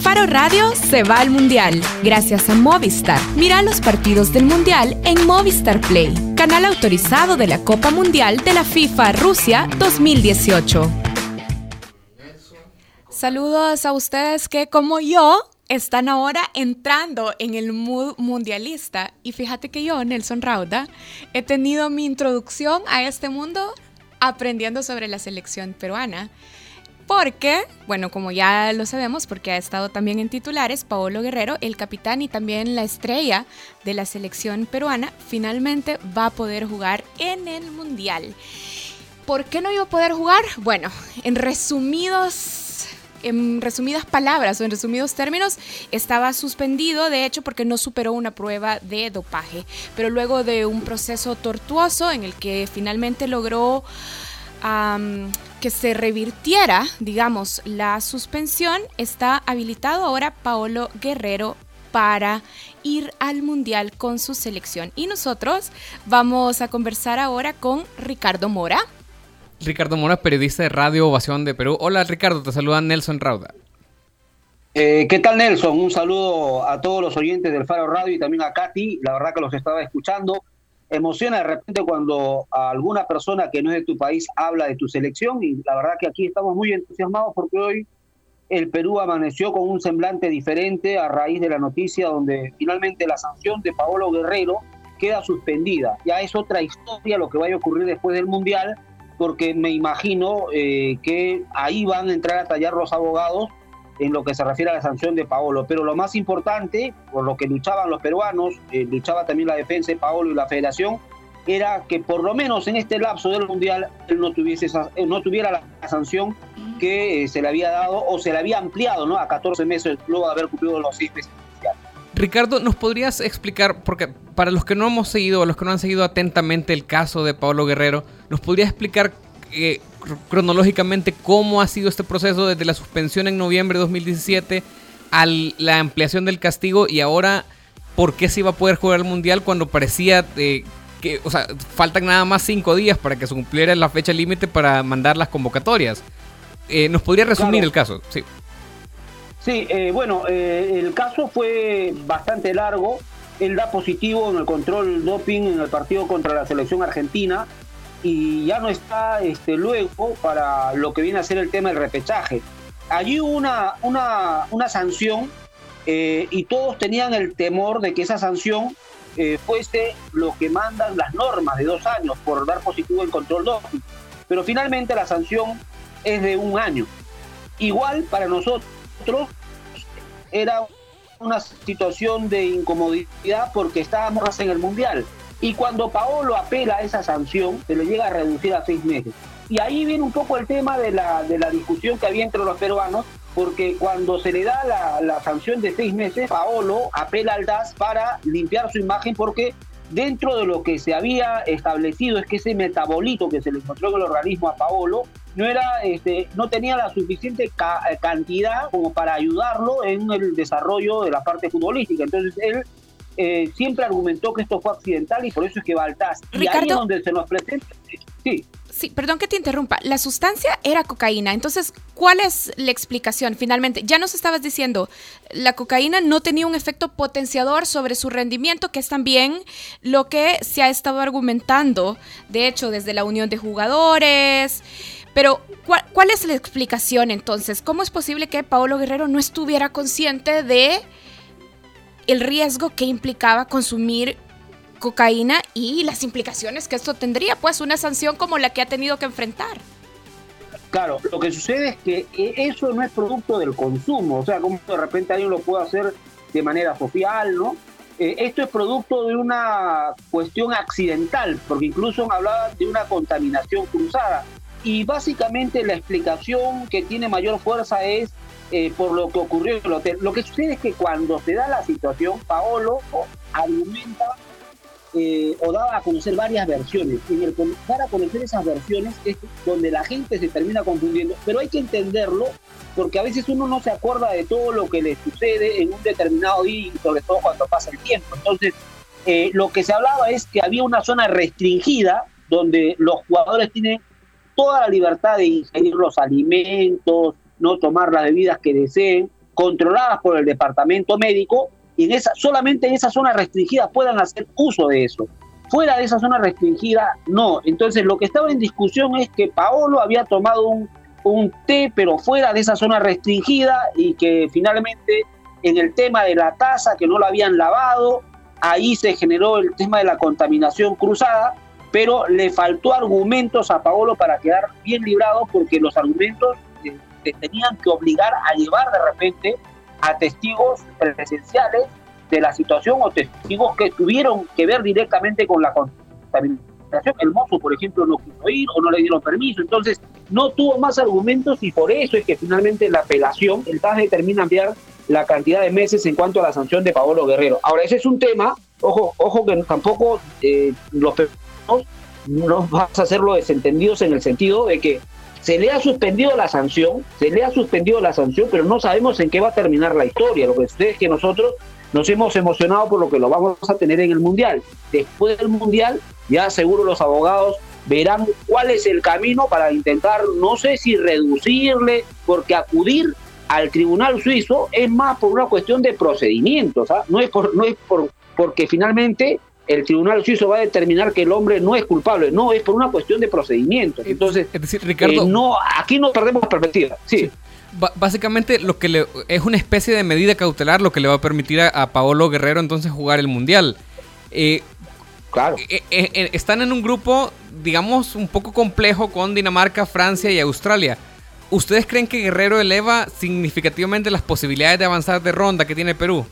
Faro Radio se va al Mundial gracias a Movistar. Mira los partidos del Mundial en Movistar Play, canal autorizado de la Copa Mundial de la FIFA Rusia 2018. Saludos a ustedes que como yo están ahora entrando en el mood mundialista. Y fíjate que yo, Nelson Rauda, he tenido mi introducción a este mundo aprendiendo sobre la selección peruana. Porque, bueno, como ya lo sabemos, porque ha estado también en titulares, Paolo Guerrero, el capitán y también la estrella de la selección peruana, finalmente va a poder jugar en el Mundial. ¿Por qué no iba a poder jugar? Bueno, en resumidos en resumidas palabras o en resumidos términos, estaba suspendido, de hecho, porque no superó una prueba de dopaje. Pero luego de un proceso tortuoso en el que finalmente logró que se revirtiera, digamos, la suspensión, está habilitado ahora Paolo Guerrero para ir al Mundial con su selección. Y nosotros vamos a conversar ahora con Ricardo Mora. Ricardo Mora, periodista de Radio Ovación de Perú. Hola Ricardo, te saluda Nelson Rauda. Eh, ¿Qué tal Nelson? Un saludo a todos los oyentes del Faro Radio y también a Katy. La verdad que los estaba escuchando. Emociona de repente cuando alguna persona que no es de tu país habla de tu selección y la verdad que aquí estamos muy entusiasmados porque hoy el Perú amaneció con un semblante diferente a raíz de la noticia donde finalmente la sanción de Paolo Guerrero queda suspendida. Ya es otra historia lo que vaya a ocurrir después del Mundial porque me imagino eh, que ahí van a entrar a tallar los abogados en lo que se refiere a la sanción de Paolo. Pero lo más importante, por lo que luchaban los peruanos, eh, luchaba también la defensa de Paolo y la federación, era que por lo menos en este lapso del Mundial él no, tuviese eh, no tuviera la, sanción que se le había dado o se le había ampliado ¿no? a 14 meses luego de haber cumplido los 6 meses. Ricardo, ¿nos podrías explicar, porque para los que no hemos seguido, los que no han seguido atentamente el caso de Pablo Guerrero, ¿nos podrías explicar eh, cronológicamente cómo ha sido este proceso desde la suspensión en noviembre de 2017 a la ampliación del castigo y ahora por qué se iba a poder jugar el Mundial cuando parecía eh, que, o sea, faltan nada más cinco días para que se cumpliera la fecha límite para mandar las convocatorias? Eh, ¿Nos podría resumir el caso? Sí. Sí, eh, bueno, eh, el caso fue bastante largo. Él da positivo en el control doping en el partido contra la selección argentina y ya no está este, luego para lo que viene a ser el tema del repechaje. Allí hubo una, una, una sanción eh, y todos tenían el temor de que esa sanción fuese lo que mandan las normas de dos años por dar positivo en control doping. Pero finalmente la sanción es de un año. Igual para nosotros era una situación de incomodidad porque estábamos en el Mundial. Y cuando Paolo apela a esa sanción, se le llega a reducir a seis meses. Y ahí viene un poco el tema de la, de la discusión que había entre los peruanos, porque cuando se le da la, la sanción de seis meses, Paolo apela al DAS para limpiar su imagen porque dentro de lo que se había establecido es que ese metabolito que se le encontró en el organismo a Paolo no era este no tenía la suficiente eh, cantidad como para ayudarlo en el desarrollo de la parte futbolística entonces él eh, siempre argumentó que esto fue accidental y por eso es que va al TAS y ahí es donde se nos presenta sí Sí, perdón que te interrumpa. La sustancia era cocaína. Entonces, ¿cuál es la explicación finalmente? Ya nos estabas diciendo, la cocaína no tenía un efecto potenciador sobre su rendimiento, que es también lo que se ha estado argumentando, de hecho, desde la unión de jugadores. Pero, ¿cuál, es la explicación entonces? ¿Cómo es posible que Paolo Guerrero no estuviera consciente de el riesgo que implicaba consumir cocaína y las implicaciones que esto tendría, pues una sanción como la que ha tenido que enfrentar. Claro, lo que sucede es que eh, eso no es producto del consumo, o sea, como de repente alguien lo puede hacer de manera social, ¿no? Eh, esto es producto de una cuestión accidental, porque incluso hablaba de una contaminación cruzada. Y básicamente la explicación que tiene mayor fuerza es eh, por lo que ocurrió en el hotel. Lo que sucede es que cuando se da la situación, Paolo argumenta eh, o daba a conocer varias versiones. En el dar a conocer esas versiones es donde la gente se termina confundiendo, pero hay que entenderlo porque a veces uno no se acuerda de todo lo que le sucede en un determinado día, sobre todo cuando pasa el tiempo. Entonces, eh, lo que se hablaba es que había una zona restringida donde los jugadores tienen toda la libertad de ingerir los alimentos, no tomar las bebidas que deseen, controladas por el departamento médico y en esa, solamente en esa zona restringida puedan hacer uso de eso. Fuera de esa zona restringida, no. Entonces, lo que estaba en discusión es que Paolo había tomado un, un té, pero fuera de esa zona restringida y que finalmente en el tema de la taza, que no la habían lavado, ahí se generó el tema de la contaminación cruzada, pero le faltó argumentos a Paolo para quedar bien librado porque los argumentos que tenían que obligar a llevar de repente a testigos presenciales de la situación o testigos que tuvieron que ver directamente con la contaminación. El mozo, por ejemplo, no quiso ir o no le dieron permiso, entonces no tuvo más argumentos y por eso es que finalmente la apelación, el TAS determina enviar la cantidad de meses en cuanto a la sanción de Paolo Guerrero. Ahora, ese es un tema, ojo, ojo que tampoco eh, los no vas a hacerlo desentendidos en el sentido de que se le ha suspendido la sanción, se le ha suspendido la sanción, pero no sabemos en qué va a terminar la historia. Lo que ustedes es que nosotros nos hemos emocionado por lo que lo vamos a tener en el Mundial. Después del Mundial, ya seguro los abogados verán cuál es el camino para intentar, no sé si reducirle, porque acudir al tribunal suizo es más por una cuestión de procedimientos, ¿ah? no es por, no es por porque finalmente el tribunal suizo va a determinar que el hombre no es culpable, no, es por una cuestión de procedimientos. Entonces, es decir, Ricardo, eh, no, aquí no perdemos perspectiva. Sí. básicamente lo que le, es una especie de medida cautelar lo que le va a permitir a, Paolo Guerrero entonces jugar el mundial. Eh, claro. Eh, están en un grupo, digamos, un poco complejo con Dinamarca, Francia y Australia. ¿Ustedes creen que Guerrero eleva significativamente las posibilidades de avanzar de ronda que tiene Perú?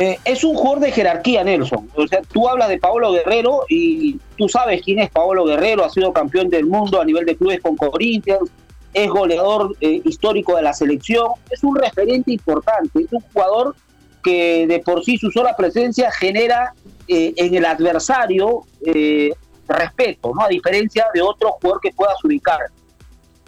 Eh, es un jugador de jerarquía, Nelson. O sea, tú hablas de Paolo Guerrero y tú sabes quién es Paolo Guerrero, ha sido campeón del mundo a nivel de clubes con Corinthians, es goleador eh, histórico de la selección, es un referente importante, es un jugador que de por sí su sola presencia genera eh, en el adversario respeto, ¿no? A diferencia de otro jugador que puedas ubicar.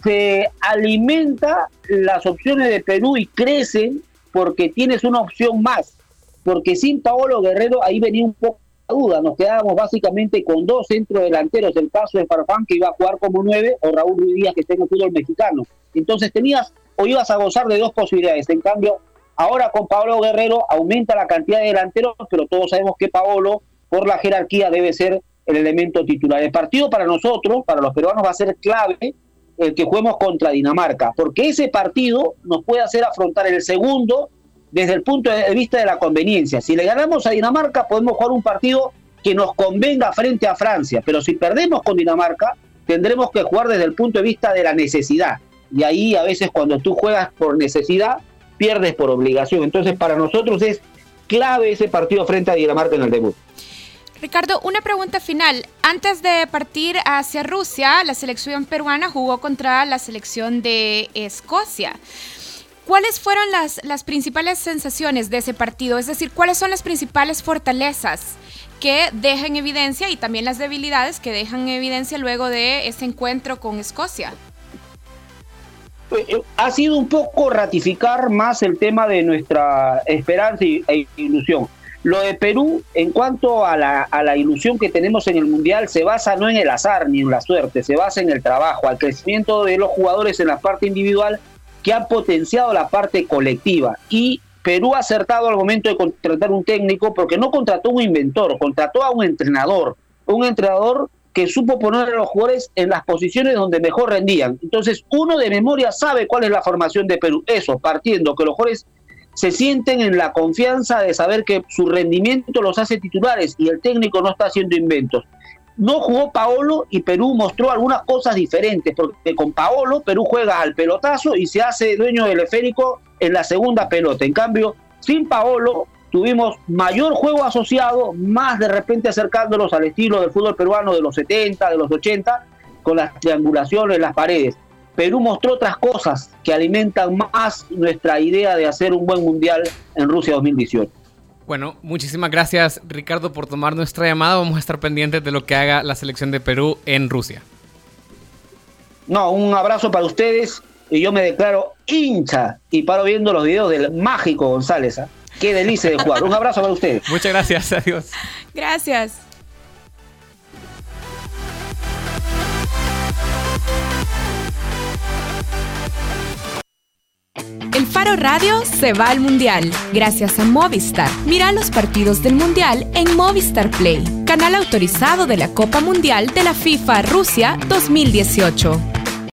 Se alimenta las opciones de Perú y crecen porque tienes una opción más porque sin Paolo Guerrero ahí venía un poco la duda, nos quedábamos básicamente con dos centrodelanteros, el caso de Farfán que iba a jugar como nueve o Raúl Ruiz Díaz que está en el fútbol mexicano. Entonces tenías o ibas a gozar de dos posibilidades, en cambio ahora con Paolo Guerrero aumenta la cantidad de delanteros, pero todos sabemos que Paolo por la jerarquía debe ser el elemento titular. El partido para nosotros, para los peruanos, va a ser clave el que juguemos contra Dinamarca, porque ese partido nos puede hacer afrontar el segundo desde el punto de vista de la conveniencia. Si le ganamos a Dinamarca, podemos jugar un partido que nos convenga frente a Francia, pero si perdemos con Dinamarca, tendremos que jugar desde el punto de vista de la necesidad. Y ahí a veces cuando tú juegas por necesidad, pierdes por obligación. Entonces para nosotros es clave ese partido frente a Dinamarca en el debut. Ricardo, una pregunta final. Antes de partir hacia Rusia, la selección peruana jugó contra la selección de Escocia. ¿Cuáles fueron las, las principales sensaciones de ese partido? Es decir, ¿cuáles son las principales fortalezas que dejan evidencia y también las debilidades que dejan evidencia luego de ese encuentro con Escocia? Eh, ha sido un poco ratificar más el tema de nuestra esperanza e ilusión. Lo de Perú, en cuanto a la, a la, ilusión que tenemos en el Mundial, se basa no en el azar ni en la suerte, se basa en el trabajo, al crecimiento de los jugadores en la parte individual que han potenciado la parte colectiva. Y Perú ha acertado al momento de contratar un técnico porque no contrató un inventor, contrató a un entrenador, un entrenador que supo poner a los jugadores en las posiciones donde mejor rendían. Entonces, uno de memoria sabe cuál es la formación de Perú. Eso, partiendo, que los jugadores se sienten en la confianza de saber que su rendimiento los hace titulares y el técnico no está haciendo inventos no jugó Paolo y Perú mostró algunas cosas diferentes, porque con Paolo Perú juega al pelotazo y se hace dueño del esférico en la segunda pelota. En cambio, sin Paolo tuvimos mayor juego asociado, más de repente acercándolos al estilo del fútbol peruano de los 70, de los 80, con las triangulaciones, las paredes. Perú mostró otras cosas que alimentan más nuestra idea de hacer un buen mundial en Rusia 2018. Bueno, muchísimas gracias Ricardo por tomar nuestra llamada. Vamos a estar pendientes de lo que haga la selección de Perú en Rusia. No, un abrazo para ustedes y yo me declaro hincha y paro viendo los videos del mágico González. ¿ah? Qué delicia de jugar. Un abrazo para ustedes. Muchas gracias, adiós. Gracias. Faro Radio se va al Mundial, gracias a Movistar. Mira los partidos del Mundial en Movistar Play, canal autorizado de la Copa Mundial de la FIFA Rusia 2018.